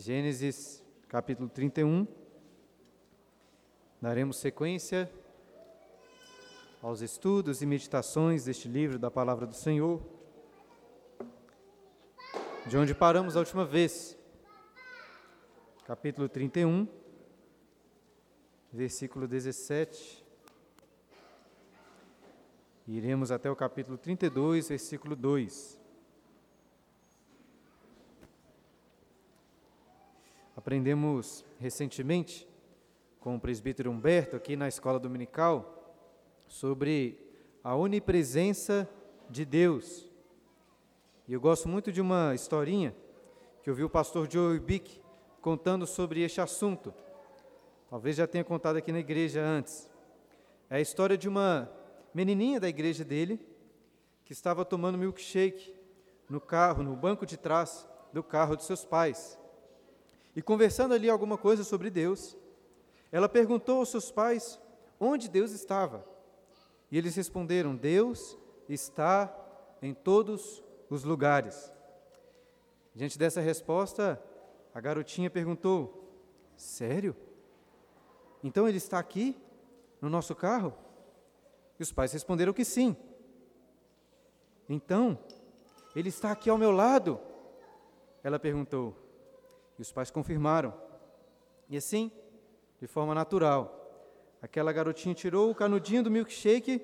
Gênesis capítulo 31. Daremos sequência aos estudos e meditações deste livro da Palavra do Senhor, de onde paramos a última vez. Capítulo 31, versículo 17. Iremos até o capítulo 32, versículo 2. Aprendemos recentemente com o presbítero Humberto aqui na escola dominical sobre a onipresença de Deus. E eu gosto muito de uma historinha que eu vi o pastor Joe Bick contando sobre este assunto. Talvez já tenha contado aqui na igreja antes. É a história de uma menininha da igreja dele que estava tomando milkshake no carro, no banco de trás do carro de seus pais. E conversando ali alguma coisa sobre Deus, ela perguntou aos seus pais onde Deus estava. E eles responderam: Deus está em todos os lugares. Diante dessa resposta, a garotinha perguntou: Sério? Então ele está aqui, no nosso carro? E os pais responderam que sim. Então, ele está aqui ao meu lado? Ela perguntou. E os pais confirmaram. E assim, de forma natural, aquela garotinha tirou o canudinho do milkshake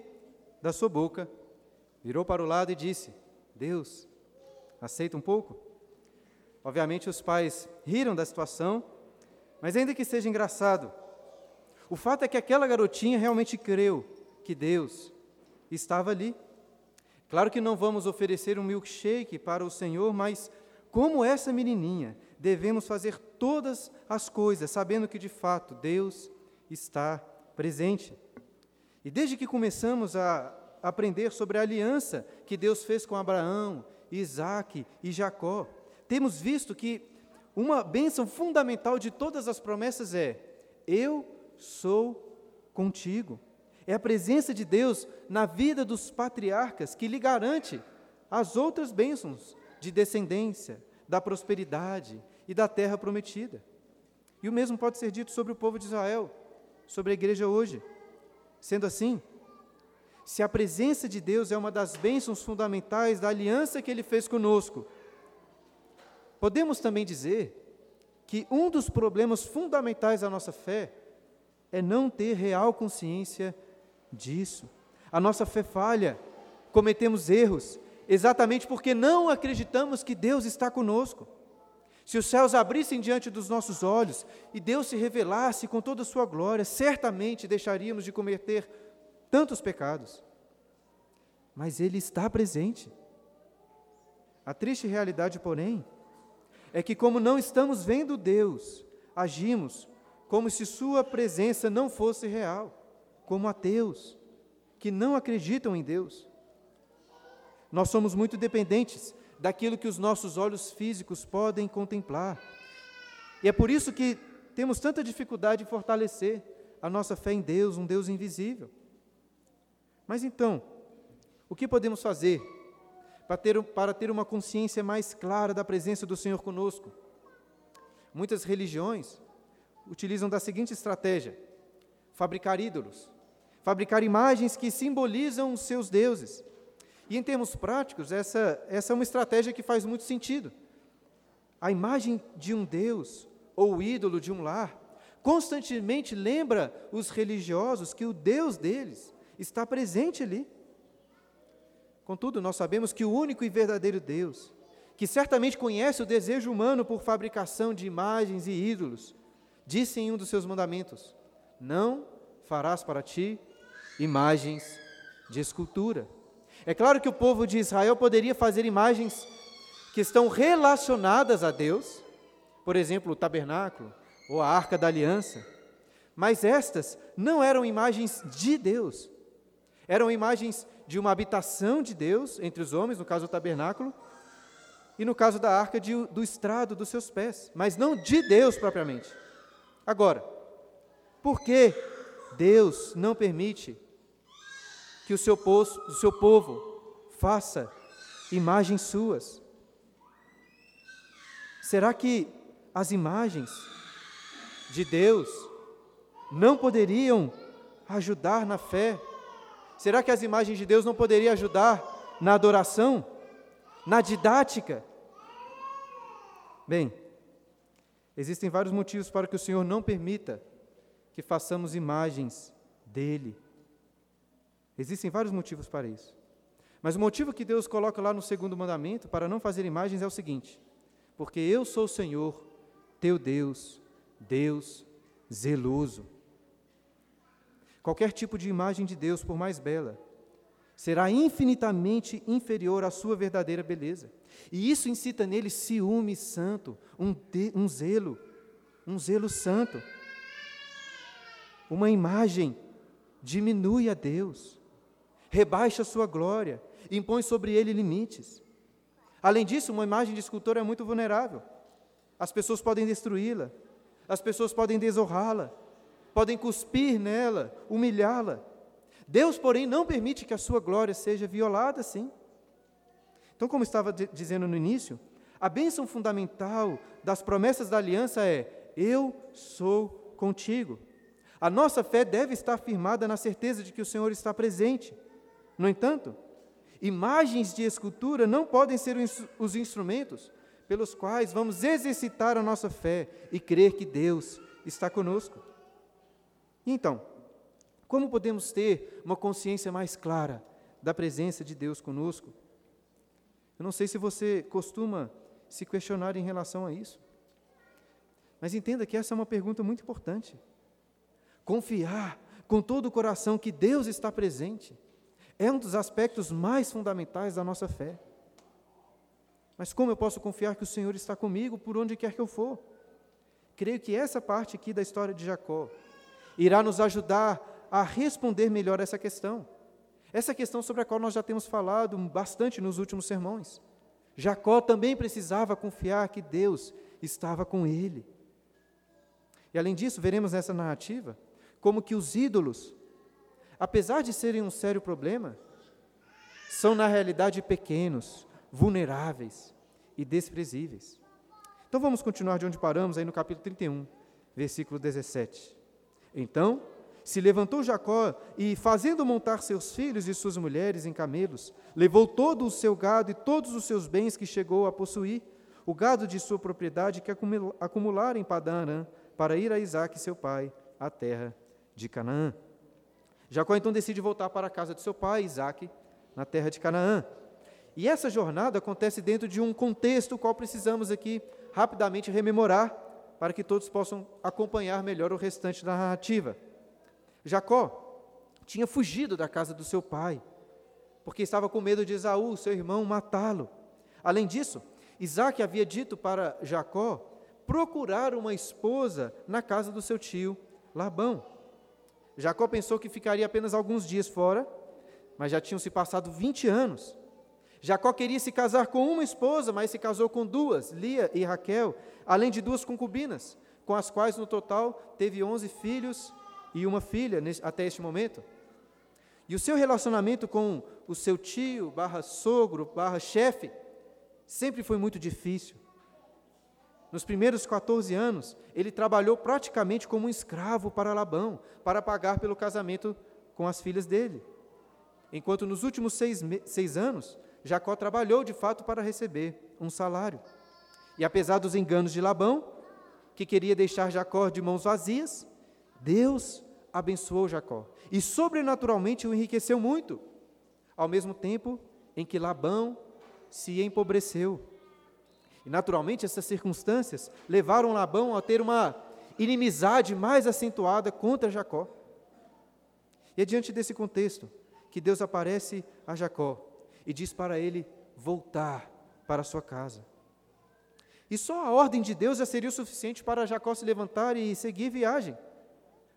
da sua boca, virou para o lado e disse: Deus, aceita um pouco? Obviamente os pais riram da situação, mas ainda que seja engraçado, o fato é que aquela garotinha realmente creu que Deus estava ali. Claro que não vamos oferecer um milkshake para o Senhor, mas como essa menininha, devemos fazer todas as coisas, sabendo que de fato Deus está presente. E desde que começamos a aprender sobre a aliança que Deus fez com Abraão, Isaac e Jacó, temos visto que uma bênção fundamental de todas as promessas é: Eu sou contigo. É a presença de Deus na vida dos patriarcas que lhe garante as outras bênçãos de descendência, da prosperidade e da terra prometida. E o mesmo pode ser dito sobre o povo de Israel, sobre a igreja hoje. Sendo assim, se a presença de Deus é uma das bênçãos fundamentais da aliança que ele fez conosco, podemos também dizer que um dos problemas fundamentais da nossa fé é não ter real consciência disso. A nossa fé falha, cometemos erros, exatamente porque não acreditamos que Deus está conosco. Se os céus abrissem diante dos nossos olhos e Deus se revelasse com toda a sua glória, certamente deixaríamos de cometer tantos pecados. Mas Ele está presente. A triste realidade, porém, é que, como não estamos vendo Deus, agimos como se Sua presença não fosse real, como ateus, que não acreditam em Deus. Nós somos muito dependentes daquilo que os nossos olhos físicos podem contemplar. E é por isso que temos tanta dificuldade em fortalecer a nossa fé em Deus, um Deus invisível. Mas então, o que podemos fazer para ter, para ter uma consciência mais clara da presença do Senhor conosco? Muitas religiões utilizam da seguinte estratégia: fabricar ídolos, fabricar imagens que simbolizam os seus deuses. E em termos práticos, essa, essa é uma estratégia que faz muito sentido. A imagem de um Deus ou o ídolo de um lar constantemente lembra os religiosos que o Deus deles está presente ali. Contudo, nós sabemos que o único e verdadeiro Deus, que certamente conhece o desejo humano por fabricação de imagens e ídolos, disse em um dos seus mandamentos: Não farás para ti imagens de escultura. É claro que o povo de Israel poderia fazer imagens que estão relacionadas a Deus, por exemplo, o tabernáculo ou a arca da aliança, mas estas não eram imagens de Deus, eram imagens de uma habitação de Deus entre os homens, no caso do tabernáculo, e no caso da arca, de, do estrado dos seus pés, mas não de Deus propriamente. Agora, por que Deus não permite que o seu, poço, o seu povo faça imagens suas? Será que as imagens de Deus não poderiam ajudar na fé? Será que as imagens de Deus não poderiam ajudar na adoração, na didática? Bem, existem vários motivos para que o Senhor não permita que façamos imagens dele. Existem vários motivos para isso. Mas o motivo que Deus coloca lá no segundo mandamento para não fazer imagens é o seguinte: porque eu sou o Senhor, teu Deus, Deus zeloso. Qualquer tipo de imagem de Deus, por mais bela, será infinitamente inferior à sua verdadeira beleza. E isso incita nele ciúme santo, um, de, um zelo, um zelo santo. Uma imagem diminui a Deus, rebaixa a sua glória, impõe sobre ele limites. Além disso, uma imagem de escultor é muito vulnerável. As pessoas podem destruí-la, as pessoas podem desonrá-la, podem cuspir nela, humilhá-la. Deus, porém, não permite que a sua glória seja violada assim. Então, como estava dizendo no início, a bênção fundamental das promessas da aliança é: Eu sou contigo. A nossa fé deve estar firmada na certeza de que o Senhor está presente. No entanto, imagens de escultura não podem ser os instrumentos pelos quais vamos exercitar a nossa fé e crer que Deus está conosco. Então, como podemos ter uma consciência mais clara da presença de Deus conosco? Eu não sei se você costuma se questionar em relação a isso. Mas entenda que essa é uma pergunta muito importante. Confiar com todo o coração que Deus está presente é um dos aspectos mais fundamentais da nossa fé. Mas como eu posso confiar que o Senhor está comigo por onde quer que eu for? Creio que essa parte aqui da história de Jacó irá nos ajudar a responder melhor essa questão. Essa questão sobre a qual nós já temos falado bastante nos últimos sermões. Jacó também precisava confiar que Deus estava com ele. E além disso, veremos nessa narrativa como que os ídolos, apesar de serem um sério problema, são na realidade pequenos, vulneráveis e desprezíveis. Então vamos continuar de onde paramos, aí no capítulo 31, versículo 17. Então se levantou Jacó e, fazendo montar seus filhos e suas mulheres em camelos, levou todo o seu gado e todos os seus bens que chegou a possuir, o gado de sua propriedade que acumulara em Padan para ir a Isaac, seu pai, à terra de Canaã. Jacó então decide voltar para a casa de seu pai, Isaac, na terra de Canaã. E essa jornada acontece dentro de um contexto qual precisamos aqui rapidamente rememorar para que todos possam acompanhar melhor o restante da narrativa. Jacó tinha fugido da casa do seu pai, porque estava com medo de Esaú, seu irmão, matá-lo. Além disso, Isaac havia dito para Jacó procurar uma esposa na casa do seu tio Labão. Jacó pensou que ficaria apenas alguns dias fora, mas já tinham se passado 20 anos. Jacó queria se casar com uma esposa, mas se casou com duas, Lia e Raquel, além de duas concubinas, com as quais no total teve onze filhos e uma filha até este momento. E o seu relacionamento com o seu tio, barra sogro, barra chefe, sempre foi muito difícil. Nos primeiros 14 anos, ele trabalhou praticamente como um escravo para Labão, para pagar pelo casamento com as filhas dele. Enquanto nos últimos seis, seis anos, Jacó trabalhou de fato para receber um salário. E apesar dos enganos de Labão, que queria deixar Jacó de mãos vazias, Deus abençoou Jacó e sobrenaturalmente o enriqueceu muito, ao mesmo tempo em que Labão se empobreceu. E naturalmente essas circunstâncias levaram Labão a ter uma inimizade mais acentuada contra Jacó. E é diante desse contexto que Deus aparece a Jacó e diz para ele voltar para sua casa. E só a ordem de Deus já seria o suficiente para Jacó se levantar e seguir viagem.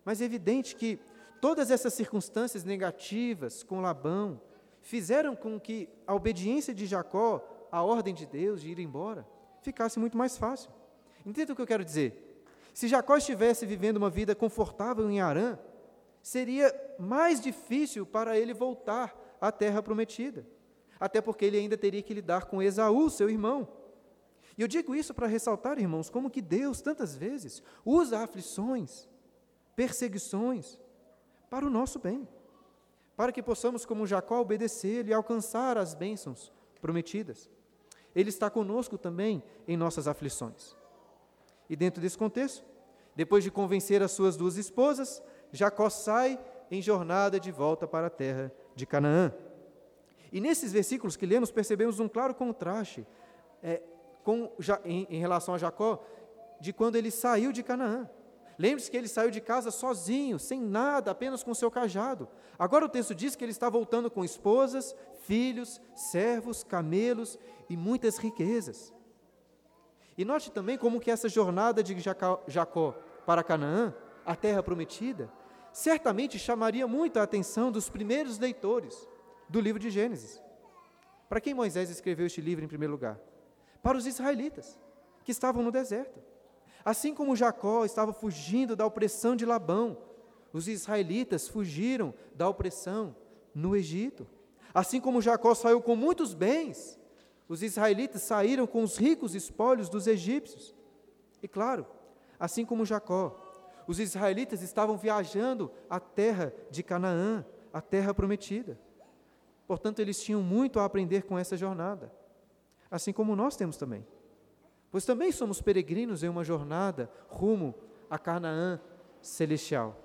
Mas é evidente que todas essas circunstâncias negativas com Labão fizeram com que a obediência de Jacó à ordem de Deus de ir embora ficasse muito mais fácil. Entenda o que eu quero dizer? Se Jacó estivesse vivendo uma vida confortável em Arã, seria mais difícil para ele voltar à terra prometida até porque ele ainda teria que lidar com Esaú, seu irmão. E eu digo isso para ressaltar, irmãos, como que Deus tantas vezes usa aflições, perseguições para o nosso bem, para que possamos, como Jacó, obedecer e alcançar as bênçãos prometidas. Ele está conosco também em nossas aflições. E dentro desse contexto, depois de convencer as suas duas esposas, Jacó sai em jornada de volta para a terra de Canaã. E nesses versículos que lemos, percebemos um claro contraste é, com, em, em relação a Jacó, de quando ele saiu de Canaã. Lembre-se que ele saiu de casa sozinho, sem nada, apenas com seu cajado. Agora o texto diz que ele está voltando com esposas, filhos, servos, camelos e muitas riquezas. E note também como que essa jornada de Jacó para Canaã, a terra prometida, certamente chamaria muito a atenção dos primeiros leitores do livro de Gênesis. Para quem Moisés escreveu este livro em primeiro lugar? Para os israelitas, que estavam no deserto. Assim como Jacó estava fugindo da opressão de Labão, os israelitas fugiram da opressão no Egito. Assim como Jacó saiu com muitos bens, os israelitas saíram com os ricos espólios dos egípcios. E claro, assim como Jacó, os israelitas estavam viajando à terra de Canaã, a terra prometida. Portanto, eles tinham muito a aprender com essa jornada, assim como nós temos também. Pois também somos peregrinos em uma jornada rumo a Canaã celestial.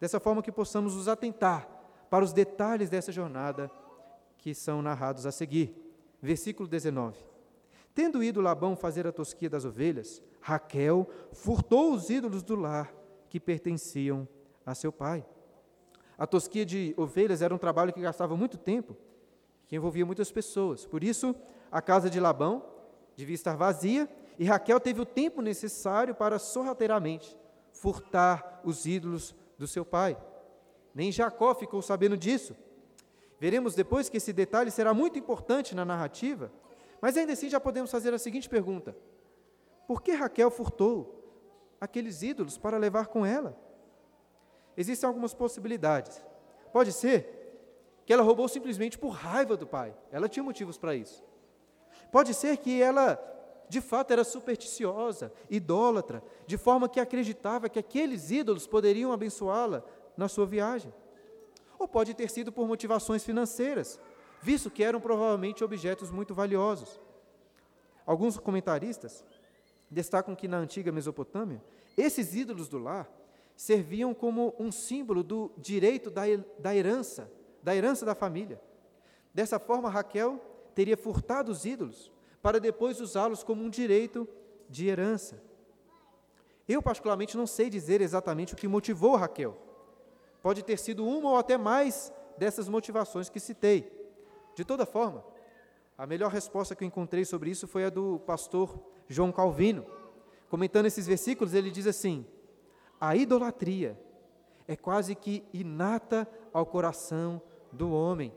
Dessa forma que possamos nos atentar para os detalhes dessa jornada que são narrados a seguir. Versículo 19. Tendo ido Labão fazer a tosquia das ovelhas, Raquel furtou os ídolos do lar que pertenciam a seu pai. A tosquia de ovelhas era um trabalho que gastava muito tempo, que envolvia muitas pessoas. Por isso, a casa de Labão devia estar vazia e Raquel teve o tempo necessário para sorrateiramente furtar os ídolos do seu pai. Nem Jacó ficou sabendo disso. Veremos depois que esse detalhe será muito importante na narrativa, mas ainda assim já podemos fazer a seguinte pergunta: Por que Raquel furtou aqueles ídolos para levar com ela. Existem algumas possibilidades. Pode ser que ela roubou simplesmente por raiva do pai. Ela tinha motivos para isso. Pode ser que ela, de fato, era supersticiosa, idólatra, de forma que acreditava que aqueles ídolos poderiam abençoá-la na sua viagem. Ou pode ter sido por motivações financeiras, visto que eram provavelmente objetos muito valiosos. Alguns comentaristas destacam que na antiga Mesopotâmia, esses ídolos do lar serviam como um símbolo do direito da, da herança, da herança da família. Dessa forma, Raquel teria furtado os ídolos para depois usá-los como um direito de herança. Eu, particularmente, não sei dizer exatamente o que motivou Raquel. Pode ter sido uma ou até mais dessas motivações que citei. De toda forma, a melhor resposta que eu encontrei sobre isso foi a do pastor João Calvino. Comentando esses versículos, ele diz assim: a idolatria é quase que inata ao coração do homem.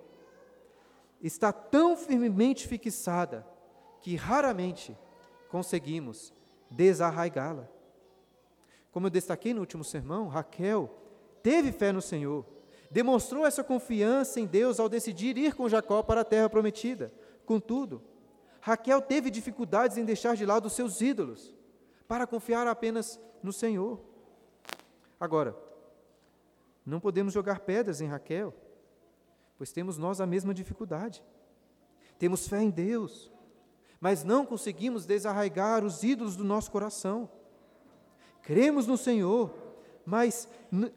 Está tão firmemente fixada que raramente conseguimos desarraigá-la. Como eu destaquei no último sermão, Raquel teve fé no Senhor, demonstrou essa confiança em Deus ao decidir ir com Jacó para a terra prometida. Contudo, Raquel teve dificuldades em deixar de lado os seus ídolos, para confiar apenas no Senhor. Agora, não podemos jogar pedras em Raquel, pois temos nós a mesma dificuldade. Temos fé em Deus, mas não conseguimos desarraigar os ídolos do nosso coração. Cremos no Senhor, mas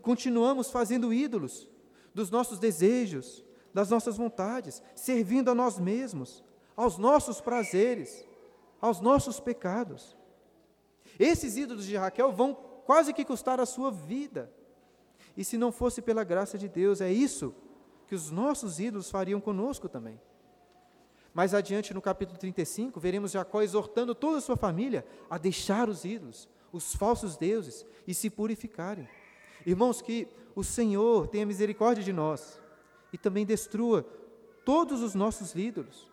continuamos fazendo ídolos dos nossos desejos, das nossas vontades, servindo a nós mesmos, aos nossos prazeres, aos nossos pecados. Esses ídolos de Raquel vão quase que custar a sua vida. E se não fosse pela graça de Deus, é isso que os nossos ídolos fariam conosco também. Mais adiante, no capítulo 35, veremos Jacó exortando toda a sua família a deixar os ídolos, os falsos deuses, e se purificarem. Irmãos, que o Senhor tenha misericórdia de nós e também destrua todos os nossos ídolos,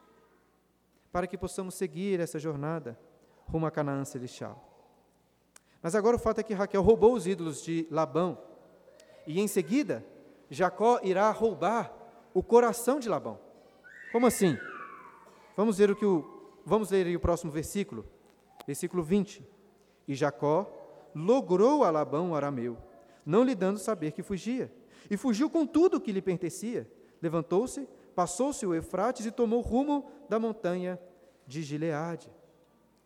para que possamos seguir essa jornada rumo a Canaã celestial. Mas agora o fato é que Raquel roubou os ídolos de Labão, e em seguida, Jacó irá roubar o coração de Labão. Como assim? Vamos ver o que o vamos ler o próximo versículo, Versículo 20. E Jacó logrou a Labão o arameu, não lhe dando saber que fugia, e fugiu com tudo o que lhe pertencia. Levantou-se, passou-se o Eufrates e tomou rumo da montanha de Gileade.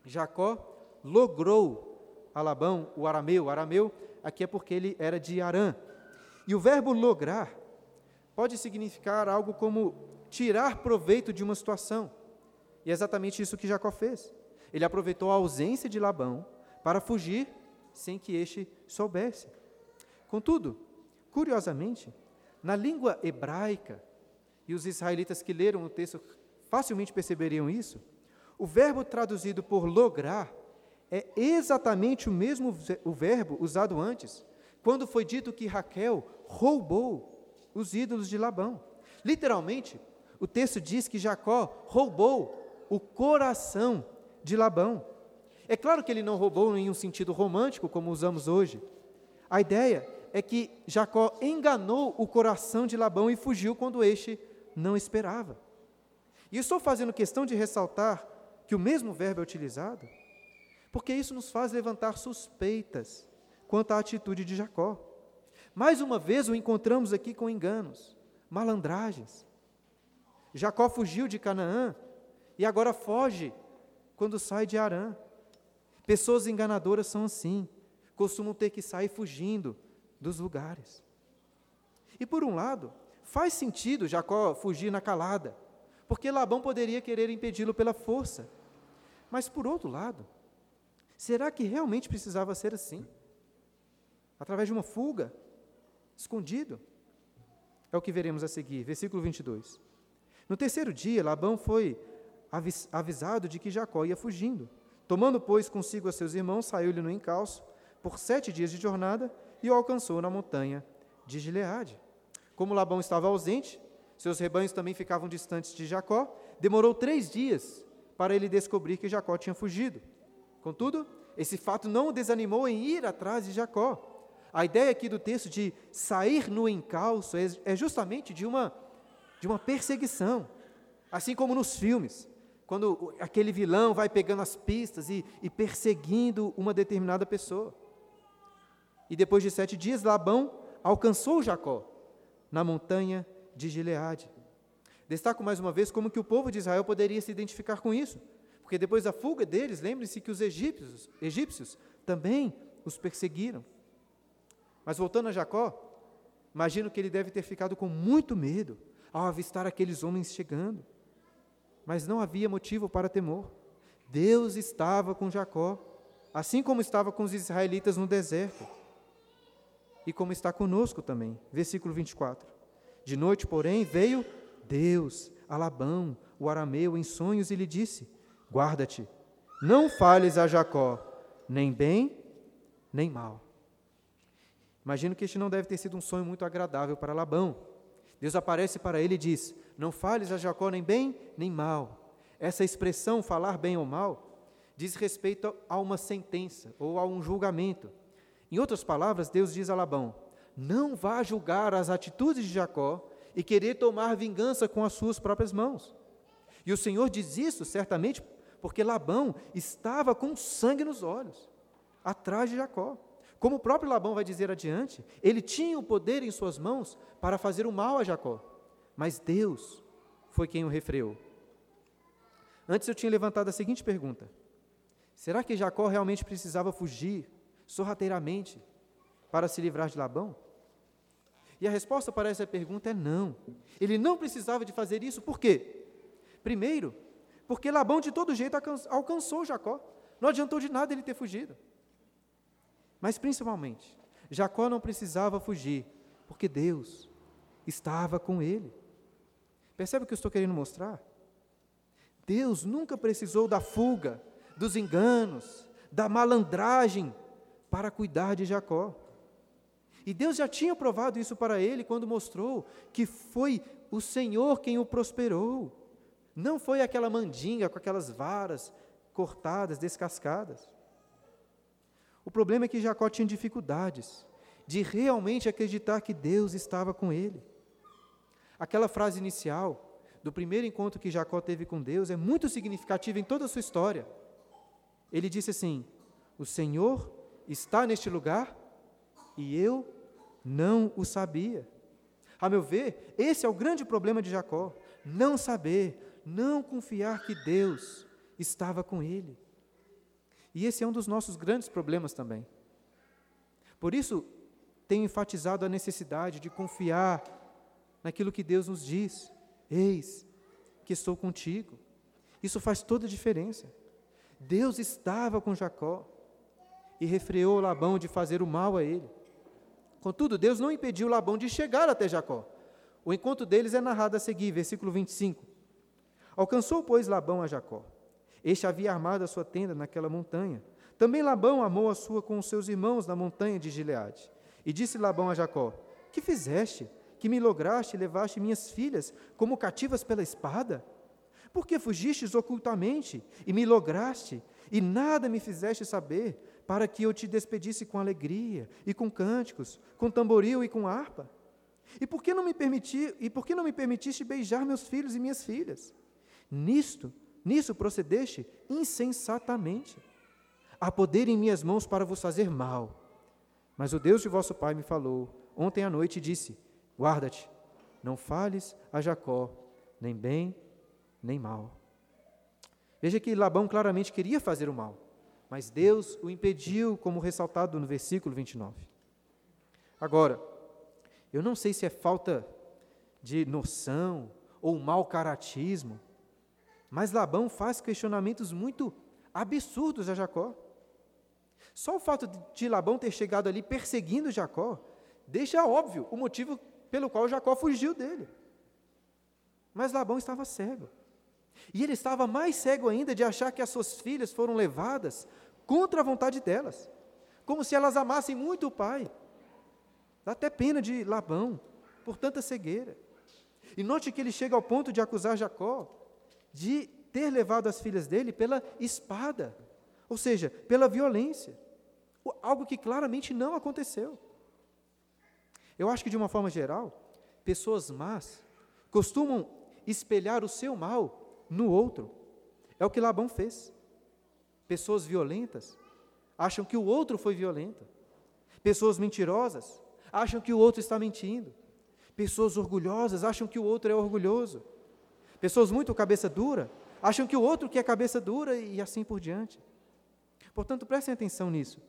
Jacó logrou a Labão o arameu. O arameu aqui é porque ele era de Arã. E o verbo lograr pode significar algo como tirar proveito de uma situação. E é exatamente isso que Jacó fez. Ele aproveitou a ausência de Labão para fugir sem que este soubesse. Contudo, curiosamente, na língua hebraica, e os israelitas que leram o texto facilmente perceberiam isso, o verbo traduzido por lograr é exatamente o mesmo o verbo usado antes, quando foi dito que Raquel roubou os ídolos de Labão. Literalmente, o texto diz que Jacó roubou o coração de Labão. É claro que ele não roubou em um sentido romântico, como usamos hoje. A ideia é que Jacó enganou o coração de Labão e fugiu quando este não esperava. E estou fazendo questão de ressaltar que o mesmo verbo é utilizado, porque isso nos faz levantar suspeitas quanto à atitude de Jacó. Mais uma vez o encontramos aqui com enganos, malandragens. Jacó fugiu de Canaã e agora foge quando sai de Arã. Pessoas enganadoras são assim, costumam ter que sair fugindo dos lugares. E por um lado, faz sentido Jacó fugir na calada, porque Labão poderia querer impedi-lo pela força. Mas por outro lado, será que realmente precisava ser assim? Através de uma fuga, escondido? É o que veremos a seguir, versículo 22. No terceiro dia, Labão foi avisado de que Jacó ia fugindo. Tomando, pois, consigo a seus irmãos, saiu-lhe no encalço por sete dias de jornada e o alcançou na montanha de Gileade. Como Labão estava ausente, seus rebanhos também ficavam distantes de Jacó, demorou três dias para ele descobrir que Jacó tinha fugido. Contudo, esse fato não o desanimou em ir atrás de Jacó. A ideia aqui do texto de sair no encalço é, é justamente de uma, de uma perseguição. Assim como nos filmes quando aquele vilão vai pegando as pistas e, e perseguindo uma determinada pessoa. E depois de sete dias, Labão alcançou Jacó na montanha de Gileade. Destaco mais uma vez como que o povo de Israel poderia se identificar com isso, porque depois da fuga deles, lembre-se que os egípcios, egípcios também os perseguiram. Mas voltando a Jacó, imagino que ele deve ter ficado com muito medo ao avistar aqueles homens chegando mas não havia motivo para temor. Deus estava com Jacó, assim como estava com os israelitas no deserto, e como está conosco também. Versículo 24. De noite, porém, veio Deus a Labão, o arameu, em sonhos, e lhe disse: Guarda-te, não fales a Jacó, nem bem, nem mal. Imagino que este não deve ter sido um sonho muito agradável para Labão. Deus aparece para ele e diz: Não fales a Jacó nem bem nem mal. Essa expressão, falar bem ou mal, diz respeito a uma sentença ou a um julgamento. Em outras palavras, Deus diz a Labão: Não vá julgar as atitudes de Jacó e querer tomar vingança com as suas próprias mãos. E o Senhor diz isso certamente porque Labão estava com sangue nos olhos, atrás de Jacó. Como o próprio Labão vai dizer adiante, ele tinha o poder em suas mãos para fazer o mal a Jacó, mas Deus foi quem o refreou. Antes eu tinha levantado a seguinte pergunta: será que Jacó realmente precisava fugir sorrateiramente para se livrar de Labão? E a resposta para essa pergunta é não. Ele não precisava de fazer isso, por quê? Primeiro, porque Labão de todo jeito alcançou Jacó. Não adiantou de nada ele ter fugido. Mas principalmente, Jacó não precisava fugir, porque Deus estava com ele. Percebe o que eu estou querendo mostrar? Deus nunca precisou da fuga, dos enganos, da malandragem para cuidar de Jacó. E Deus já tinha provado isso para ele quando mostrou que foi o Senhor quem o prosperou. Não foi aquela mandinga com aquelas varas cortadas, descascadas. O problema é que Jacó tinha dificuldades de realmente acreditar que Deus estava com ele. Aquela frase inicial do primeiro encontro que Jacó teve com Deus é muito significativa em toda a sua história. ele disse assim: O Senhor está neste lugar e eu não o sabia. A meu ver, esse é o grande problema de Jacó: não saber, não confiar que Deus estava com ele. E esse é um dos nossos grandes problemas também. Por isso, tenho enfatizado a necessidade de confiar naquilo que Deus nos diz. Eis que estou contigo. Isso faz toda a diferença. Deus estava com Jacó e refreou Labão de fazer o mal a ele. Contudo, Deus não impediu Labão de chegar até Jacó. O encontro deles é narrado a seguir, versículo 25. Alcançou, pois, Labão a Jacó. Este havia armado a sua tenda naquela montanha. Também Labão amou a sua com os seus irmãos na montanha de Gileade. E disse Labão a Jacó: Que fizeste? Que me lograste e levaste minhas filhas como cativas pela espada? Por que fugistes ocultamente e me lograste e nada me fizeste saber, para que eu te despedisse com alegria e com cânticos, com tamboril e com harpa? E por que não me permiti, e por que não me permitiste beijar meus filhos e minhas filhas? Nisto, nisso procedeste insensatamente. Há poder em minhas mãos para vos fazer mal. Mas o Deus de vosso pai me falou ontem à noite e disse: Guarda-te, não fales a Jacó, nem bem, nem mal. Veja que Labão claramente queria fazer o mal, mas Deus o impediu, como ressaltado no versículo 29. Agora, eu não sei se é falta de noção ou mau caratismo, mas Labão faz questionamentos muito absurdos a Jacó. Só o fato de Labão ter chegado ali perseguindo Jacó deixa óbvio o motivo pelo qual Jacó fugiu dele. Mas Labão estava cego. E ele estava mais cego ainda de achar que as suas filhas foram levadas contra a vontade delas, como se elas amassem muito o pai. Dá até pena de Labão por tanta cegueira. E note que ele chega ao ponto de acusar Jacó de ter levado as filhas dele pela espada, ou seja, pela violência. Algo que claramente não aconteceu. Eu acho que, de uma forma geral, pessoas más costumam espelhar o seu mal no outro. É o que Labão fez. Pessoas violentas acham que o outro foi violento. Pessoas mentirosas acham que o outro está mentindo. Pessoas orgulhosas acham que o outro é orgulhoso. Pessoas muito cabeça dura acham que o outro que é cabeça dura e assim por diante. Portanto, prestem atenção nisso.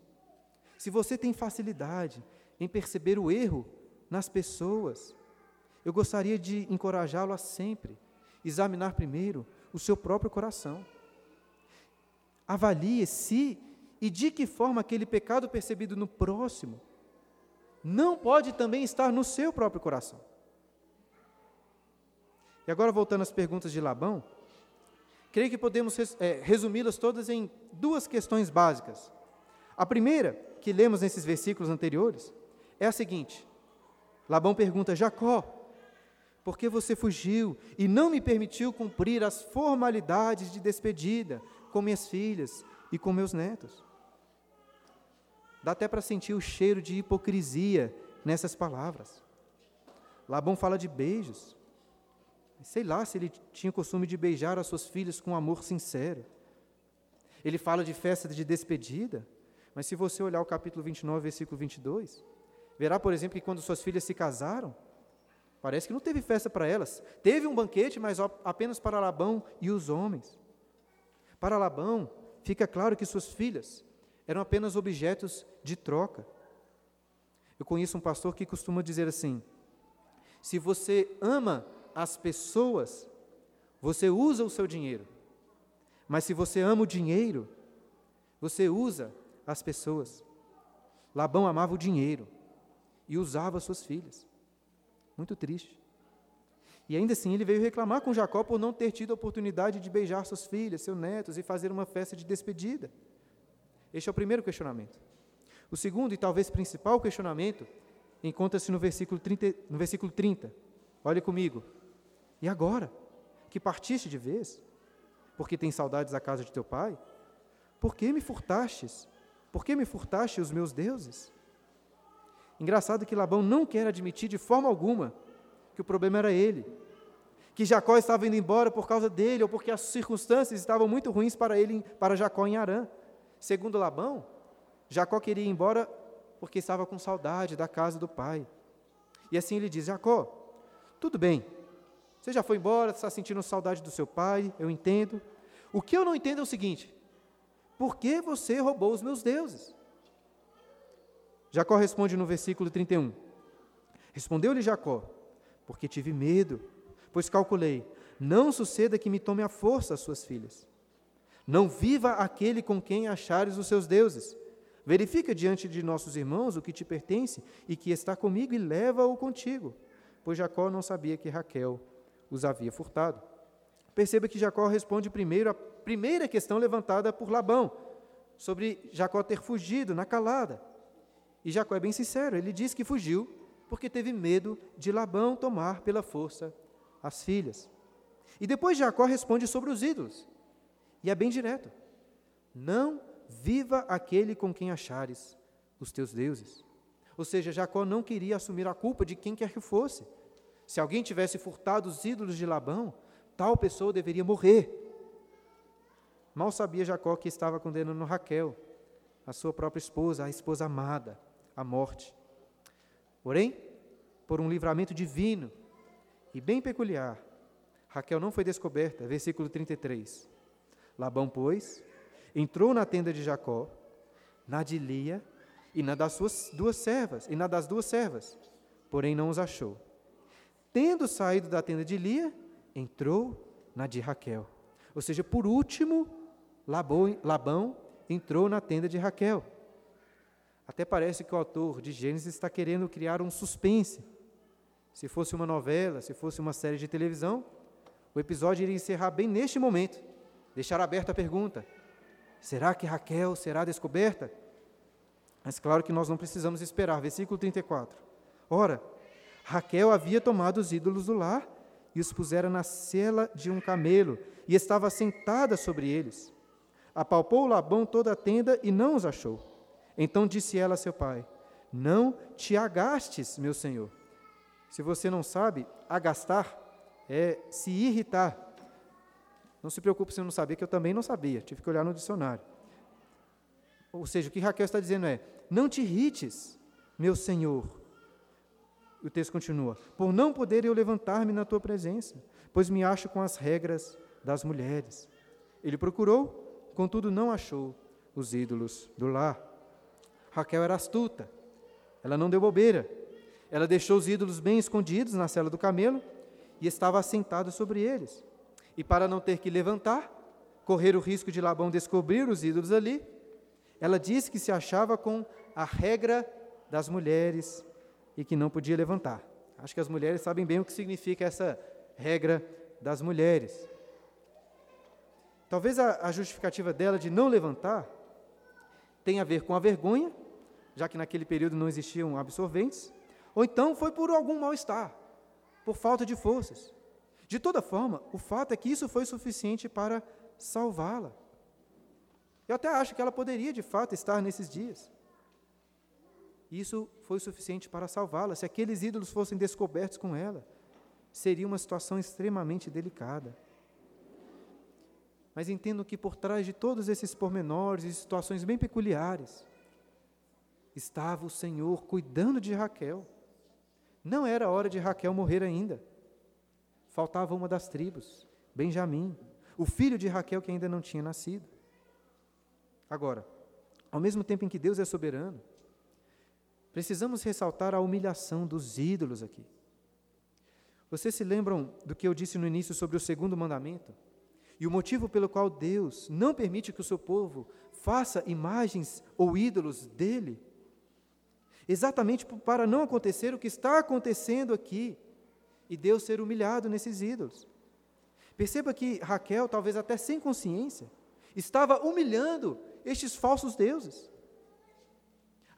Se você tem facilidade em perceber o erro nas pessoas, eu gostaria de encorajá-lo a sempre examinar primeiro o seu próprio coração. Avalie se e de que forma aquele pecado percebido no próximo não pode também estar no seu próprio coração. E agora, voltando às perguntas de Labão, creio que podemos é, resumi-las todas em duas questões básicas. A primeira, que lemos nesses versículos anteriores, é a seguinte: Labão pergunta, Jacó, porque você fugiu e não me permitiu cumprir as formalidades de despedida com minhas filhas e com meus netos. Dá até para sentir o cheiro de hipocrisia nessas palavras. Labão fala de beijos. Sei lá se ele tinha o costume de beijar as suas filhas com amor sincero. Ele fala de festa de despedida, mas se você olhar o capítulo 29, versículo 22, verá, por exemplo, que quando suas filhas se casaram, Parece que não teve festa para elas. Teve um banquete, mas apenas para Labão e os homens. Para Labão, fica claro que suas filhas eram apenas objetos de troca. Eu conheço um pastor que costuma dizer assim: se você ama as pessoas, você usa o seu dinheiro. Mas se você ama o dinheiro, você usa as pessoas. Labão amava o dinheiro e usava suas filhas. Muito triste. E ainda assim ele veio reclamar com Jacó por não ter tido a oportunidade de beijar suas filhas, seus netos e fazer uma festa de despedida. Este é o primeiro questionamento. O segundo e talvez principal questionamento encontra-se no versículo 30, no versículo 30. Olhe comigo. E agora? Que partiste de vez? Porque tens saudades da casa de teu pai? Por que me furtastes? Por que me furtaste os meus deuses? Engraçado que Labão não quer admitir de forma alguma que o problema era ele, que Jacó estava indo embora por causa dele ou porque as circunstâncias estavam muito ruins para ele, para Jacó em Arã. Segundo Labão, Jacó queria ir embora porque estava com saudade da casa do pai. E assim ele diz: Jacó, tudo bem, você já foi embora, está sentindo saudade do seu pai, eu entendo. O que eu não entendo é o seguinte: por que você roubou os meus deuses? Jacó responde no versículo 31. Respondeu-lhe Jacó: Porque tive medo, pois calculei, não suceda que me tome a força as suas filhas. Não viva aquele com quem achares os seus deuses. Verifica diante de nossos irmãos o que te pertence e que está comigo e leva-o contigo. Pois Jacó não sabia que Raquel os havia furtado. Perceba que Jacó responde primeiro a primeira questão levantada por Labão, sobre Jacó ter fugido na calada. E Jacó é bem sincero, ele diz que fugiu porque teve medo de Labão tomar pela força as filhas. E depois Jacó responde sobre os ídolos. E é bem direto: Não viva aquele com quem achares os teus deuses. Ou seja, Jacó não queria assumir a culpa de quem quer que fosse. Se alguém tivesse furtado os ídolos de Labão, tal pessoa deveria morrer. Mal sabia Jacó que estava condenando Raquel, a sua própria esposa, a esposa amada, à morte. Porém, por um livramento divino e bem peculiar, Raquel não foi descoberta. Versículo 33. Labão, pois, entrou na tenda de Jacó, na de Lia e na das suas duas servas, e na das duas servas, porém não os achou. Tendo saído da tenda de Lia, entrou na de Raquel. Ou seja, por último, Labão, entrou na tenda de Raquel. Até parece que o autor de Gênesis está querendo criar um suspense. Se fosse uma novela, se fosse uma série de televisão, o episódio iria encerrar bem neste momento, deixar aberta a pergunta: será que Raquel será descoberta? Mas claro que nós não precisamos esperar. Versículo 34. Ora, Raquel havia tomado os ídolos do lar e os pusera na cela de um camelo, e estava sentada sobre eles. Apalpou Labão toda a tenda e não os achou. Então disse ela a seu pai: Não te agastes, meu senhor. Se você não sabe, agastar é se irritar. Não se preocupe se não sabia, que eu também não sabia, tive que olhar no dicionário. Ou seja, o que Raquel está dizendo é: Não te irrites, meu senhor. O texto continua: Por não poder eu levantar-me na tua presença, pois me acho com as regras das mulheres. Ele procurou, contudo não achou os ídolos do lar. Raquel era astuta, ela não deu bobeira. Ela deixou os ídolos bem escondidos na cela do camelo e estava assentado sobre eles. E para não ter que levantar, correr o risco de Labão descobrir os ídolos ali, ela disse que se achava com a regra das mulheres e que não podia levantar. Acho que as mulheres sabem bem o que significa essa regra das mulheres. Talvez a, a justificativa dela de não levantar tenha a ver com a vergonha, já que naquele período não existiam absorventes, ou então foi por algum mal-estar por falta de forças. De toda forma, o fato é que isso foi suficiente para salvá-la. Eu até acho que ela poderia, de fato, estar nesses dias. Isso foi suficiente para salvá-la. Se aqueles ídolos fossem descobertos com ela, seria uma situação extremamente delicada. Mas entendo que por trás de todos esses pormenores e situações bem peculiares, estava o Senhor cuidando de Raquel não era hora de Raquel morrer ainda. Faltava uma das tribos, Benjamim, o filho de Raquel que ainda não tinha nascido. Agora, ao mesmo tempo em que Deus é soberano, precisamos ressaltar a humilhação dos ídolos aqui. Vocês se lembram do que eu disse no início sobre o segundo mandamento? E o motivo pelo qual Deus não permite que o seu povo faça imagens ou ídolos dele exatamente para não acontecer o que está acontecendo aqui e Deus ser humilhado nesses ídolos. Perceba que Raquel, talvez até sem consciência, estava humilhando estes falsos deuses.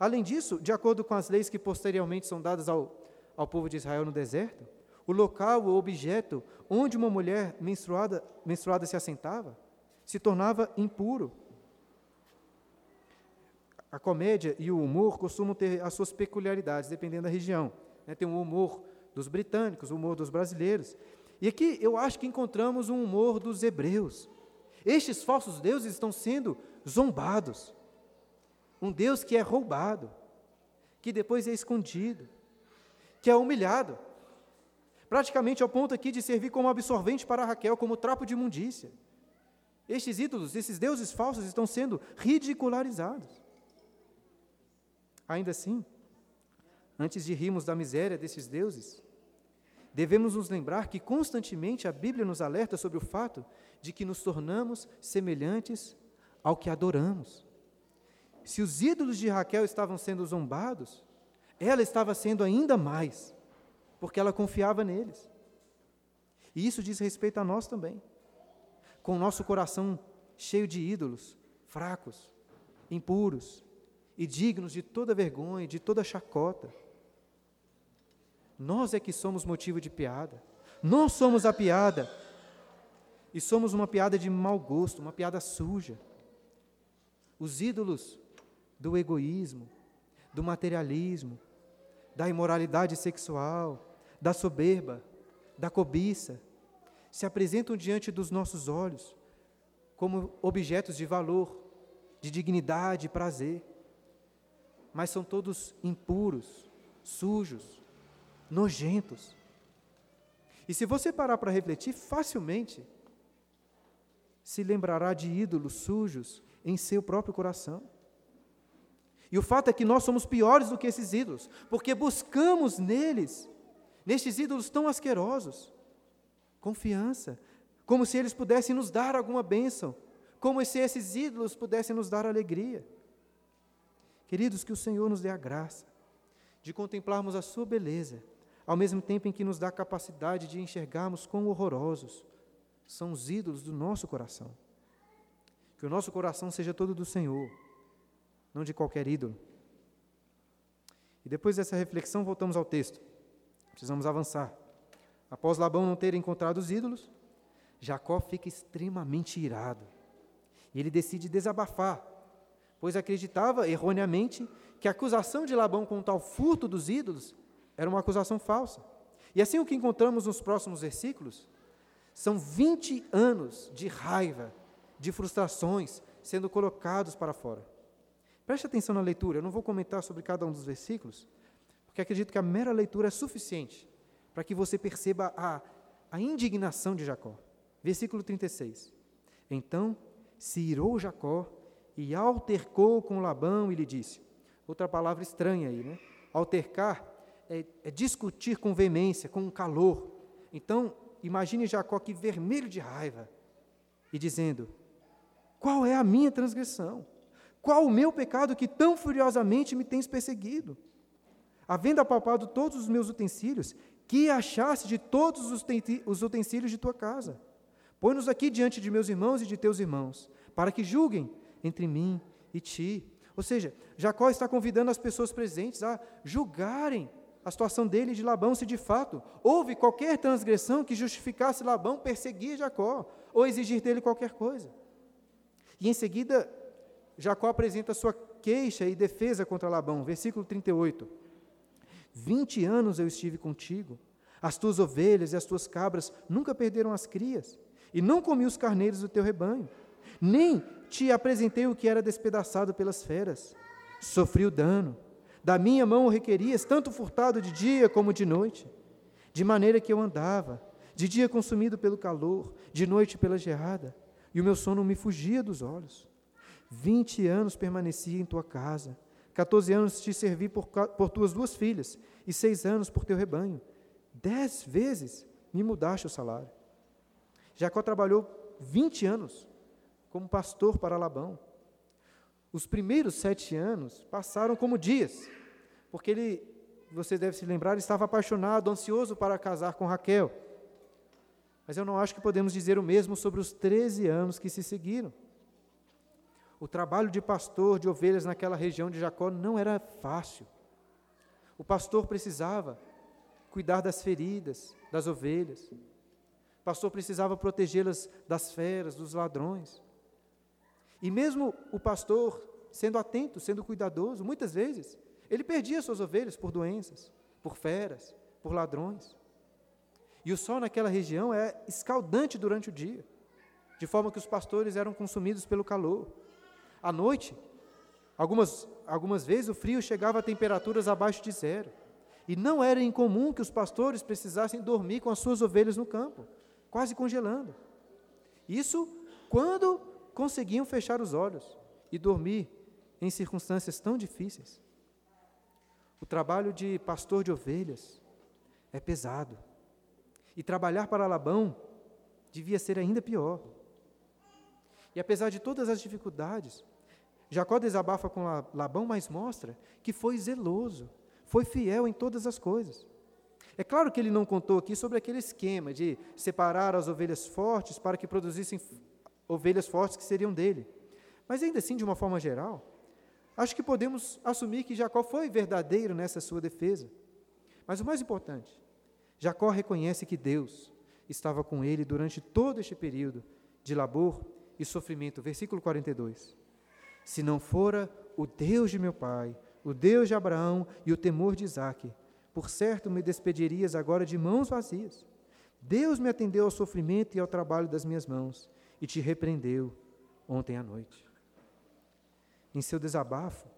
Além disso, de acordo com as leis que posteriormente são dadas ao, ao povo de Israel no deserto, o local ou objeto onde uma mulher menstruada, menstruada se assentava se tornava impuro a comédia e o humor costumam ter as suas peculiaridades, dependendo da região. Né? Tem o humor dos britânicos, o humor dos brasileiros. E aqui eu acho que encontramos um humor dos hebreus. Estes falsos deuses estão sendo zombados. Um Deus que é roubado, que depois é escondido, que é humilhado. Praticamente ao ponto aqui de servir como absorvente para Raquel, como trapo de imundícia. Estes ídolos, esses deuses falsos estão sendo ridicularizados. Ainda assim, antes de rirmos da miséria desses deuses, devemos nos lembrar que constantemente a Bíblia nos alerta sobre o fato de que nos tornamos semelhantes ao que adoramos. Se os ídolos de Raquel estavam sendo zombados, ela estava sendo ainda mais, porque ela confiava neles. E isso diz respeito a nós também. Com o nosso coração cheio de ídolos, fracos, impuros e dignos de toda vergonha, de toda chacota. Nós é que somos motivo de piada. Nós somos a piada. E somos uma piada de mau gosto, uma piada suja. Os ídolos do egoísmo, do materialismo, da imoralidade sexual, da soberba, da cobiça, se apresentam diante dos nossos olhos como objetos de valor, de dignidade e prazer, mas são todos impuros, sujos, nojentos. E se você parar para refletir, facilmente se lembrará de ídolos sujos em seu próprio coração. E o fato é que nós somos piores do que esses ídolos, porque buscamos neles, nestes ídolos tão asquerosos, confiança, como se eles pudessem nos dar alguma bênção, como se esses ídolos pudessem nos dar alegria. Queridos, que o Senhor nos dê a graça de contemplarmos a Sua beleza, ao mesmo tempo em que nos dá a capacidade de enxergarmos quão horrorosos são os ídolos do nosso coração. Que o nosso coração seja todo do Senhor não de qualquer ídolo. E depois dessa reflexão, voltamos ao texto. Precisamos avançar. Após Labão não ter encontrado os ídolos, Jacó fica extremamente irado. E ele decide desabafar, pois acreditava erroneamente que a acusação de Labão com tal furto dos ídolos era uma acusação falsa. E assim o que encontramos nos próximos versículos são 20 anos de raiva, de frustrações sendo colocados para fora. Preste atenção na leitura, eu não vou comentar sobre cada um dos versículos, porque acredito que a mera leitura é suficiente para que você perceba a, a indignação de Jacó. Versículo 36. Então se irou Jacó e altercou com Labão e lhe disse. Outra palavra estranha aí, né? Altercar é, é discutir com veemência, com calor. Então, imagine Jacó que vermelho de raiva e dizendo: Qual é a minha transgressão? Qual o meu pecado que tão furiosamente me tens perseguido? Havendo apalpado todos os meus utensílios, que achaste de todos os utensílios de tua casa? Põe-nos aqui diante de meus irmãos e de teus irmãos, para que julguem entre mim e ti. Ou seja, Jacó está convidando as pessoas presentes a julgarem a situação dele e de Labão, se de fato houve qualquer transgressão que justificasse Labão perseguir Jacó ou exigir dele qualquer coisa. E em seguida, Jacó apresenta sua queixa e defesa contra Labão, versículo 38. Vinte anos eu estive contigo, as tuas ovelhas e as tuas cabras nunca perderam as crias, e não comi os carneiros do teu rebanho, nem te apresentei o que era despedaçado pelas feras. Sofri o dano, da minha mão o requerias, tanto furtado de dia como de noite, de maneira que eu andava, de dia consumido pelo calor, de noite pela geada, e o meu sono me fugia dos olhos. Vinte anos permaneci em tua casa, quatorze anos te servi por, por tuas duas filhas, e seis anos por teu rebanho. Dez vezes me mudaste o salário. Jacó trabalhou vinte anos como pastor para Labão. Os primeiros sete anos passaram como dias, porque ele, você deve se lembrar, estava apaixonado, ansioso para casar com Raquel. Mas eu não acho que podemos dizer o mesmo sobre os treze anos que se seguiram. O trabalho de pastor de ovelhas naquela região de Jacó não era fácil. O pastor precisava cuidar das feridas das ovelhas. O pastor precisava protegê-las das feras, dos ladrões. E mesmo o pastor, sendo atento, sendo cuidadoso, muitas vezes, ele perdia suas ovelhas por doenças, por feras, por ladrões. E o sol naquela região é escaldante durante o dia, de forma que os pastores eram consumidos pelo calor. À noite, algumas, algumas vezes o frio chegava a temperaturas abaixo de zero. E não era incomum que os pastores precisassem dormir com as suas ovelhas no campo, quase congelando. Isso quando conseguiam fechar os olhos e dormir em circunstâncias tão difíceis. O trabalho de pastor de ovelhas é pesado. E trabalhar para Labão devia ser ainda pior. E apesar de todas as dificuldades, Jacó desabafa com Labão, mas mostra que foi zeloso foi fiel em todas as coisas. É claro que ele não contou aqui sobre aquele esquema de separar as ovelhas fortes para que produzissem ovelhas fortes que seriam dele. Mas ainda assim, de uma forma geral, acho que podemos assumir que Jacó foi verdadeiro nessa sua defesa. Mas o mais importante, Jacó reconhece que Deus estava com ele durante todo este período de labor e sofrimento. Versículo 42. Se não fora o Deus de meu pai, o Deus de Abraão e o temor de Isaque. Por certo me despedirias agora de mãos vazias. Deus me atendeu ao sofrimento e ao trabalho das minhas mãos e te repreendeu ontem à noite. Em seu desabafo,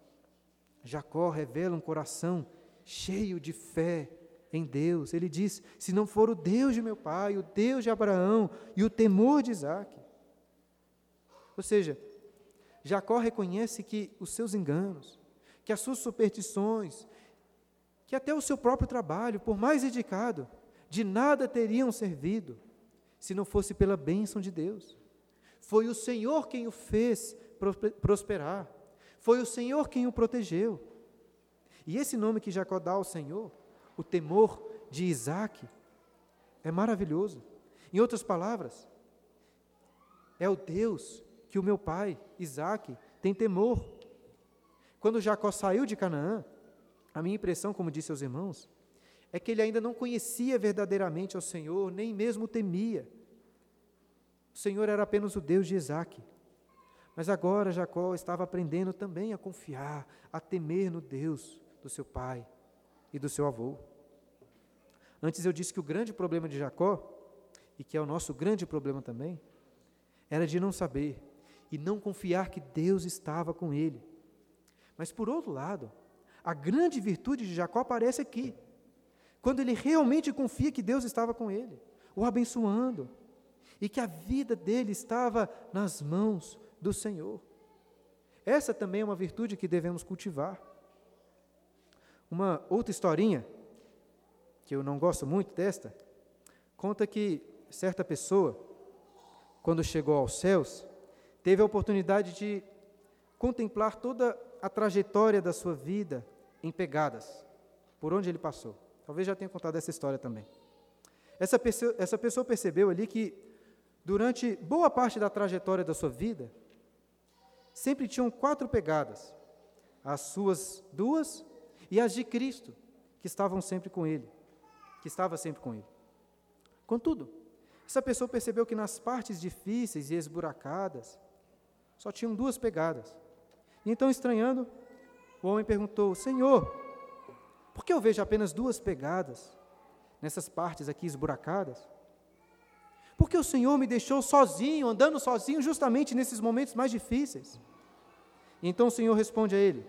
Jacó revela um coração cheio de fé em Deus. Ele diz: Se não for o Deus de meu pai, o Deus de Abraão e o temor de Isaac. Ou seja, Jacó reconhece que os seus enganos, que as suas superstições, que até o seu próprio trabalho, por mais dedicado, de nada teriam servido se não fosse pela bênção de Deus. Foi o Senhor quem o fez prosperar. Foi o Senhor quem o protegeu. E esse nome que Jacó dá ao Senhor, o temor de Isaac, é maravilhoso. Em outras palavras, é o Deus que o meu pai, Isaac, tem temor. Quando Jacó saiu de Canaã, a minha impressão, como disse aos irmãos, é que ele ainda não conhecia verdadeiramente ao Senhor, nem mesmo temia. O Senhor era apenas o Deus de Isaac. Mas agora Jacó estava aprendendo também a confiar, a temer no Deus do seu pai e do seu avô. Antes eu disse que o grande problema de Jacó, e que é o nosso grande problema também, era de não saber e não confiar que Deus estava com ele. Mas por outro lado, a grande virtude de Jacó aparece aqui, quando ele realmente confia que Deus estava com ele, o abençoando, e que a vida dele estava nas mãos do Senhor. Essa também é uma virtude que devemos cultivar. Uma outra historinha, que eu não gosto muito desta, conta que certa pessoa, quando chegou aos céus, teve a oportunidade de contemplar toda a trajetória da sua vida em pegadas, por onde ele passou. Talvez já tenha contado essa história também. Essa pessoa, essa pessoa percebeu ali que, durante boa parte da trajetória da sua vida, sempre tinham quatro pegadas: as suas duas e as de Cristo, que estavam sempre com ele, que estava sempre com ele. Contudo, essa pessoa percebeu que nas partes difíceis e esburacadas, só tinham duas pegadas. E então, estranhando, o homem perguntou: Senhor, por que eu vejo apenas duas pegadas nessas partes aqui esburacadas? Porque o Senhor me deixou sozinho, andando sozinho, justamente nesses momentos mais difíceis. E então o Senhor responde a ele: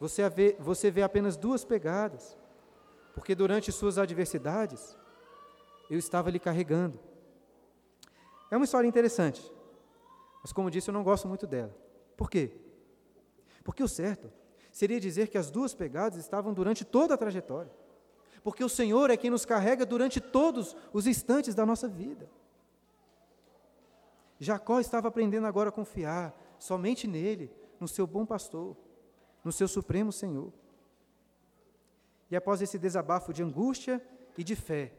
você vê, você vê apenas duas pegadas, porque durante suas adversidades eu estava lhe carregando. É uma história interessante, mas como disse, eu não gosto muito dela. Por quê? Porque o certo seria dizer que as duas pegadas estavam durante toda a trajetória. Porque o Senhor é quem nos carrega durante todos os instantes da nossa vida. Jacó estava aprendendo agora a confiar somente nele, no seu bom pastor, no seu supremo Senhor. E após esse desabafo de angústia e de fé,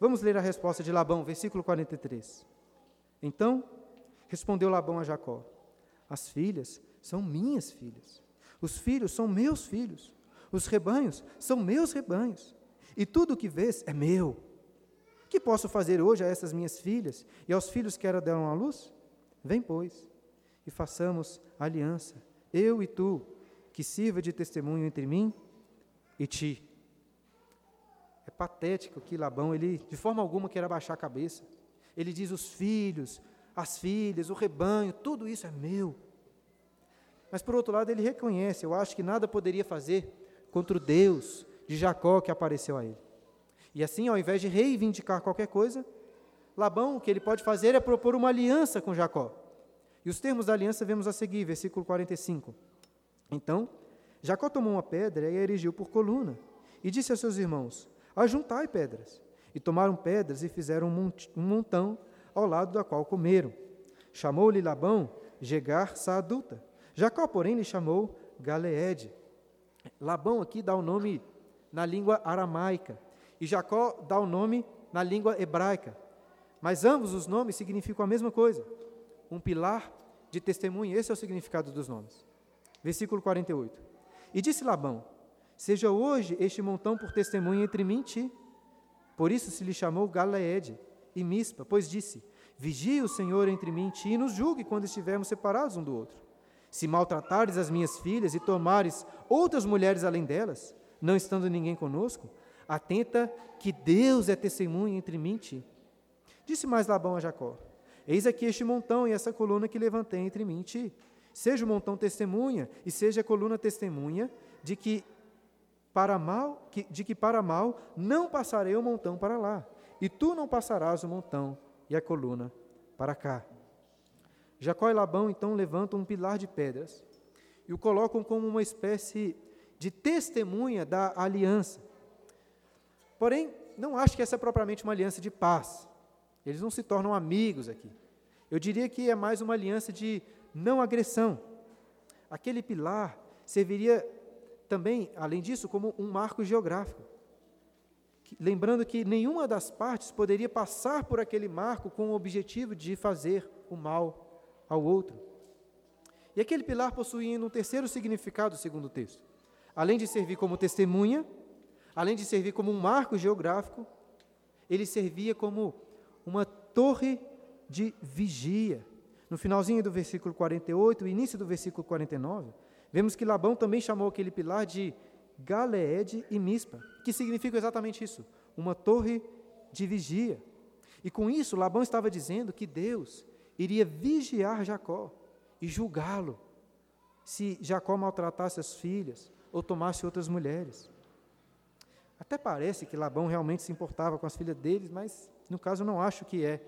vamos ler a resposta de Labão, versículo 43. Então, respondeu Labão a Jacó: As filhas são minhas filhas. Os filhos são meus filhos. Os rebanhos são meus rebanhos. E tudo o que vês é meu. Que posso fazer hoje a essas minhas filhas e aos filhos que elas deram à luz? Vem, pois, e façamos aliança, eu e tu, que sirva de testemunho entre mim e ti. É patético que Labão, ele de forma alguma quer abaixar a cabeça. Ele diz: os filhos, as filhas, o rebanho, tudo isso é meu. Mas por outro lado, ele reconhece, eu acho que nada poderia fazer contra o Deus de Jacó que apareceu a ele. E assim, ao invés de reivindicar qualquer coisa, Labão, o que ele pode fazer é propor uma aliança com Jacó. E os termos da aliança vemos a seguir, versículo 45. Então, Jacó tomou uma pedra e a erigiu por coluna, e disse a seus irmãos: Ajuntai pedras. E tomaram pedras e fizeram um montão ao lado da qual comeram. Chamou-lhe Labão Gegar Saaduta. Jacó, porém, lhe chamou Galeede. Labão aqui dá o nome na língua aramaica e Jacó dá o nome na língua hebraica. Mas ambos os nomes significam a mesma coisa: um pilar de testemunha. Esse é o significado dos nomes. Versículo 48. E disse Labão: Seja hoje este montão por testemunha entre mim e ti. Por isso se lhe chamou Galeede e Mispa, pois disse: Vigie o Senhor entre mim e ti e nos julgue quando estivermos separados um do outro. Se maltratares as minhas filhas e tomares outras mulheres além delas, não estando ninguém conosco, atenta que Deus é testemunha entre mim e ti. Disse mais Labão a Jacó: Eis aqui este montão e essa coluna que levantei entre mim e ti. Seja o montão testemunha e seja a coluna testemunha de que para mal, de que para mal não passarei o montão para lá, e tu não passarás o montão e a coluna para cá. Jacó e Labão então levantam um pilar de pedras e o colocam como uma espécie de testemunha da aliança. Porém, não acho que essa é propriamente uma aliança de paz. Eles não se tornam amigos aqui. Eu diria que é mais uma aliança de não agressão. Aquele pilar serviria também, além disso, como um marco geográfico. Lembrando que nenhuma das partes poderia passar por aquele marco com o objetivo de fazer o mal ao outro. E aquele pilar possuía um terceiro significado, segundo o texto. Além de servir como testemunha, além de servir como um marco geográfico, ele servia como uma torre de vigia. No finalzinho do versículo 48, o início do versículo 49, vemos que Labão também chamou aquele pilar de Galeed e Mispa, que significa exatamente isso, uma torre de vigia. E com isso, Labão estava dizendo que Deus iria vigiar Jacó e julgá-lo se Jacó maltratasse as filhas ou tomasse outras mulheres. Até parece que Labão realmente se importava com as filhas deles, mas no caso não acho que é.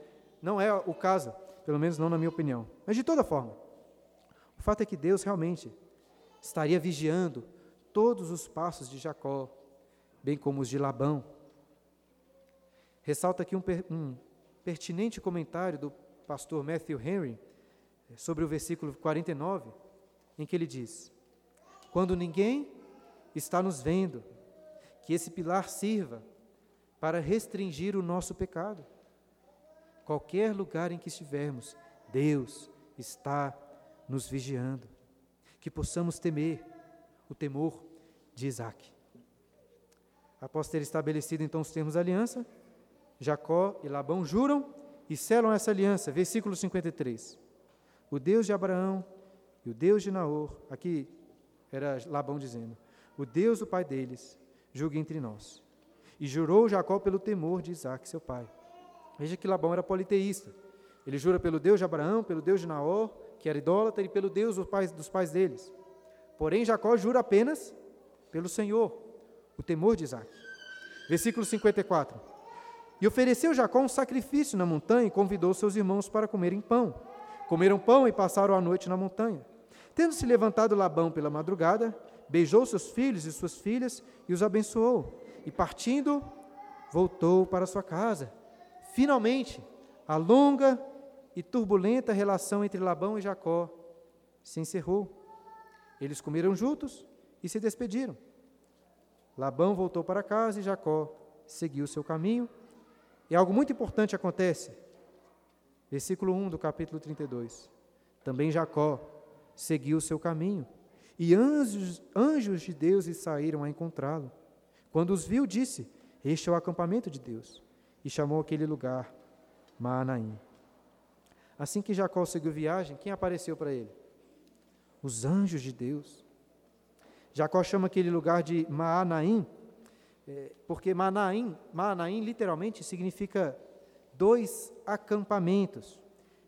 Não é o caso, pelo menos não na minha opinião. Mas de toda forma, o fato é que Deus realmente estaria vigiando todos os passos de Jacó, bem como os de Labão. Ressalta aqui um, um pertinente comentário do pastor Matthew Henry eh, sobre o versículo 49, em que ele diz: Quando ninguém está nos vendo, que esse pilar sirva para restringir o nosso pecado. Qualquer lugar em que estivermos, Deus está nos vigiando. Que possamos temer o temor de Isaac. Após ter estabelecido então os termos da aliança, Jacó e Labão juram e selam essa aliança. Versículo 53. O Deus de Abraão e o Deus de Naor, aqui era Labão dizendo: O Deus do pai deles, julgue entre nós. E jurou Jacó pelo temor de Isaac, seu pai. Veja que Labão era politeísta. Ele jura pelo Deus de Abraão, pelo Deus de Naor, que era idólatra, e pelo Deus dos pais, dos pais deles. Porém, Jacó jura apenas pelo Senhor, o temor de Isaac. Versículo 54. E ofereceu Jacó um sacrifício na montanha e convidou seus irmãos para comerem pão. Comeram pão e passaram a noite na montanha. Tendo se levantado Labão pela madrugada, beijou seus filhos e suas filhas e os abençoou e partindo, voltou para sua casa. Finalmente, a longa e turbulenta relação entre Labão e Jacó se encerrou. Eles comeram juntos e se despediram. Labão voltou para casa e Jacó seguiu seu caminho. E algo muito importante acontece. Versículo 1 do capítulo 32. Também Jacó seguiu seu caminho, e anjos, anjos de Deus saíram a encontrá-lo. Quando os viu, disse: Este é o acampamento de Deus. E chamou aquele lugar Maanaim. Assim que Jacó seguiu viagem, quem apareceu para ele? Os anjos de Deus. Jacó chama aquele lugar de Maanaim, é, porque Maanaim, Maanaim literalmente significa dois acampamentos.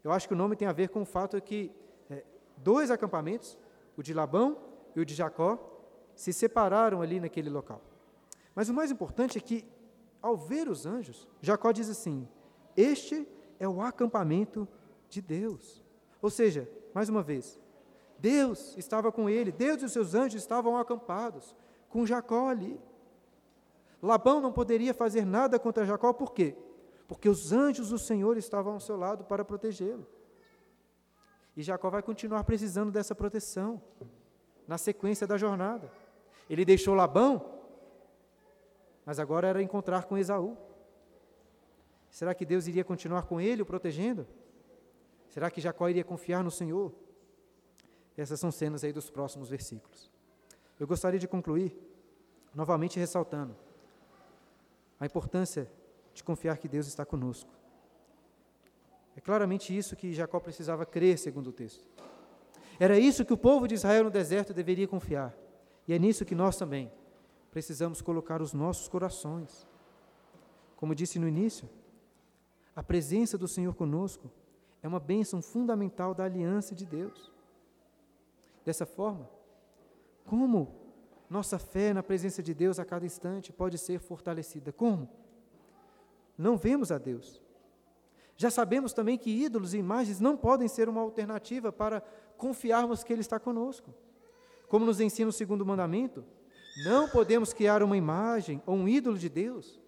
Eu acho que o nome tem a ver com o fato de que é, dois acampamentos o de Labão e o de Jacó, se separaram ali naquele local. Mas o mais importante é que, ao ver os anjos, Jacó diz assim: Este é o acampamento de Deus. Ou seja, mais uma vez, Deus estava com ele, Deus e os seus anjos estavam acampados com Jacó ali. Labão não poderia fazer nada contra Jacó, por quê? Porque os anjos do Senhor estavam ao seu lado para protegê-lo. E Jacó vai continuar precisando dessa proteção na sequência da jornada. Ele deixou Labão, mas agora era encontrar com Esaú. Será que Deus iria continuar com ele, o protegendo? Será que Jacó iria confiar no Senhor? Essas são cenas aí dos próximos versículos. Eu gostaria de concluir novamente ressaltando a importância de confiar que Deus está conosco. É claramente isso que Jacó precisava crer, segundo o texto. Era isso que o povo de Israel no deserto deveria confiar. E é nisso que nós também precisamos colocar os nossos corações. Como disse no início, a presença do Senhor conosco é uma bênção fundamental da aliança de Deus. Dessa forma, como nossa fé na presença de Deus a cada instante pode ser fortalecida? Como? Não vemos a Deus. Já sabemos também que ídolos e imagens não podem ser uma alternativa para confiarmos que Ele está conosco. Como nos ensina o segundo mandamento, não podemos criar uma imagem ou um ídolo de Deus,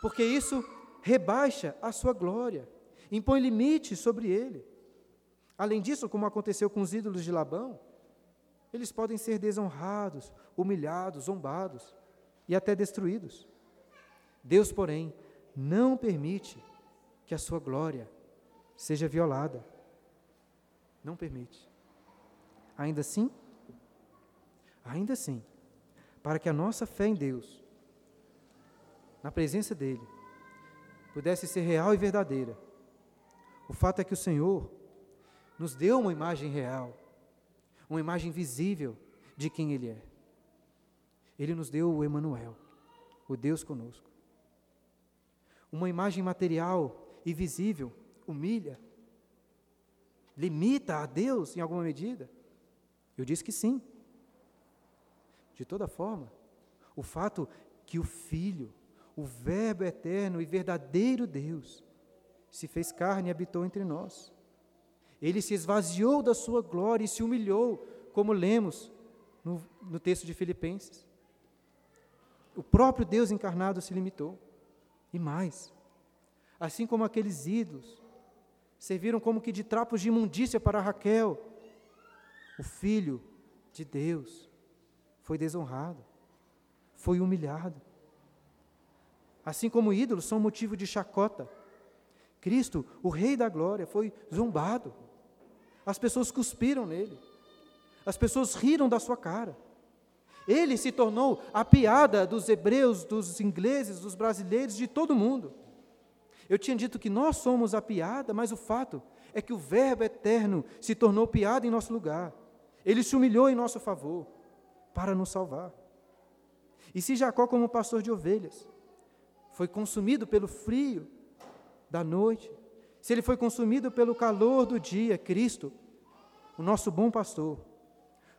porque isso rebaixa a sua glória, impõe limites sobre ele. Além disso, como aconteceu com os ídolos de Labão, eles podem ser desonrados, humilhados, zombados e até destruídos. Deus, porém, não permite que a sua glória seja violada. Não permite. Ainda assim, ainda assim, para que a nossa fé em Deus, na presença dEle, pudesse ser real e verdadeira, o fato é que o Senhor nos deu uma imagem real, uma imagem visível de quem Ele é. Ele nos deu o Emanuel, o Deus conosco. Uma imagem material e visível humilha, limita a Deus em alguma medida? Eu disse que sim. De toda forma, o fato que o Filho, o Verbo eterno e verdadeiro Deus, se fez carne e habitou entre nós. Ele se esvaziou da sua glória e se humilhou, como lemos no, no texto de Filipenses. O próprio Deus encarnado se limitou. E mais, assim como aqueles ídolos serviram como que de trapos de imundícia para Raquel, o Filho de Deus foi desonrado, foi humilhado. Assim como ídolos são motivo de chacota, Cristo, o Rei da Glória, foi zombado. As pessoas cuspiram nele, as pessoas riram da sua cara. Ele se tornou a piada dos hebreus, dos ingleses, dos brasileiros, de todo mundo. Eu tinha dito que nós somos a piada, mas o fato é que o Verbo eterno se tornou piada em nosso lugar. Ele se humilhou em nosso favor para nos salvar. E se Jacó, como pastor de ovelhas, foi consumido pelo frio da noite, se ele foi consumido pelo calor do dia, Cristo, o nosso bom pastor,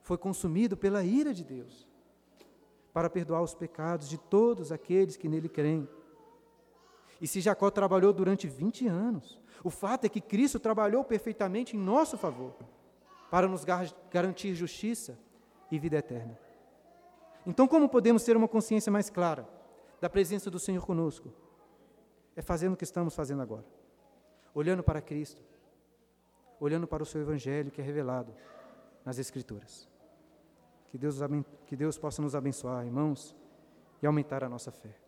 foi consumido pela ira de Deus, para perdoar os pecados de todos aqueles que nele creem. E se Jacó trabalhou durante 20 anos, o fato é que Cristo trabalhou perfeitamente em nosso favor, para nos garantir justiça e vida eterna. Então, como podemos ter uma consciência mais clara da presença do Senhor conosco? É fazendo o que estamos fazendo agora, olhando para Cristo, olhando para o seu Evangelho que é revelado nas Escrituras. Que Deus, que Deus possa nos abençoar, irmãos, e aumentar a nossa fé.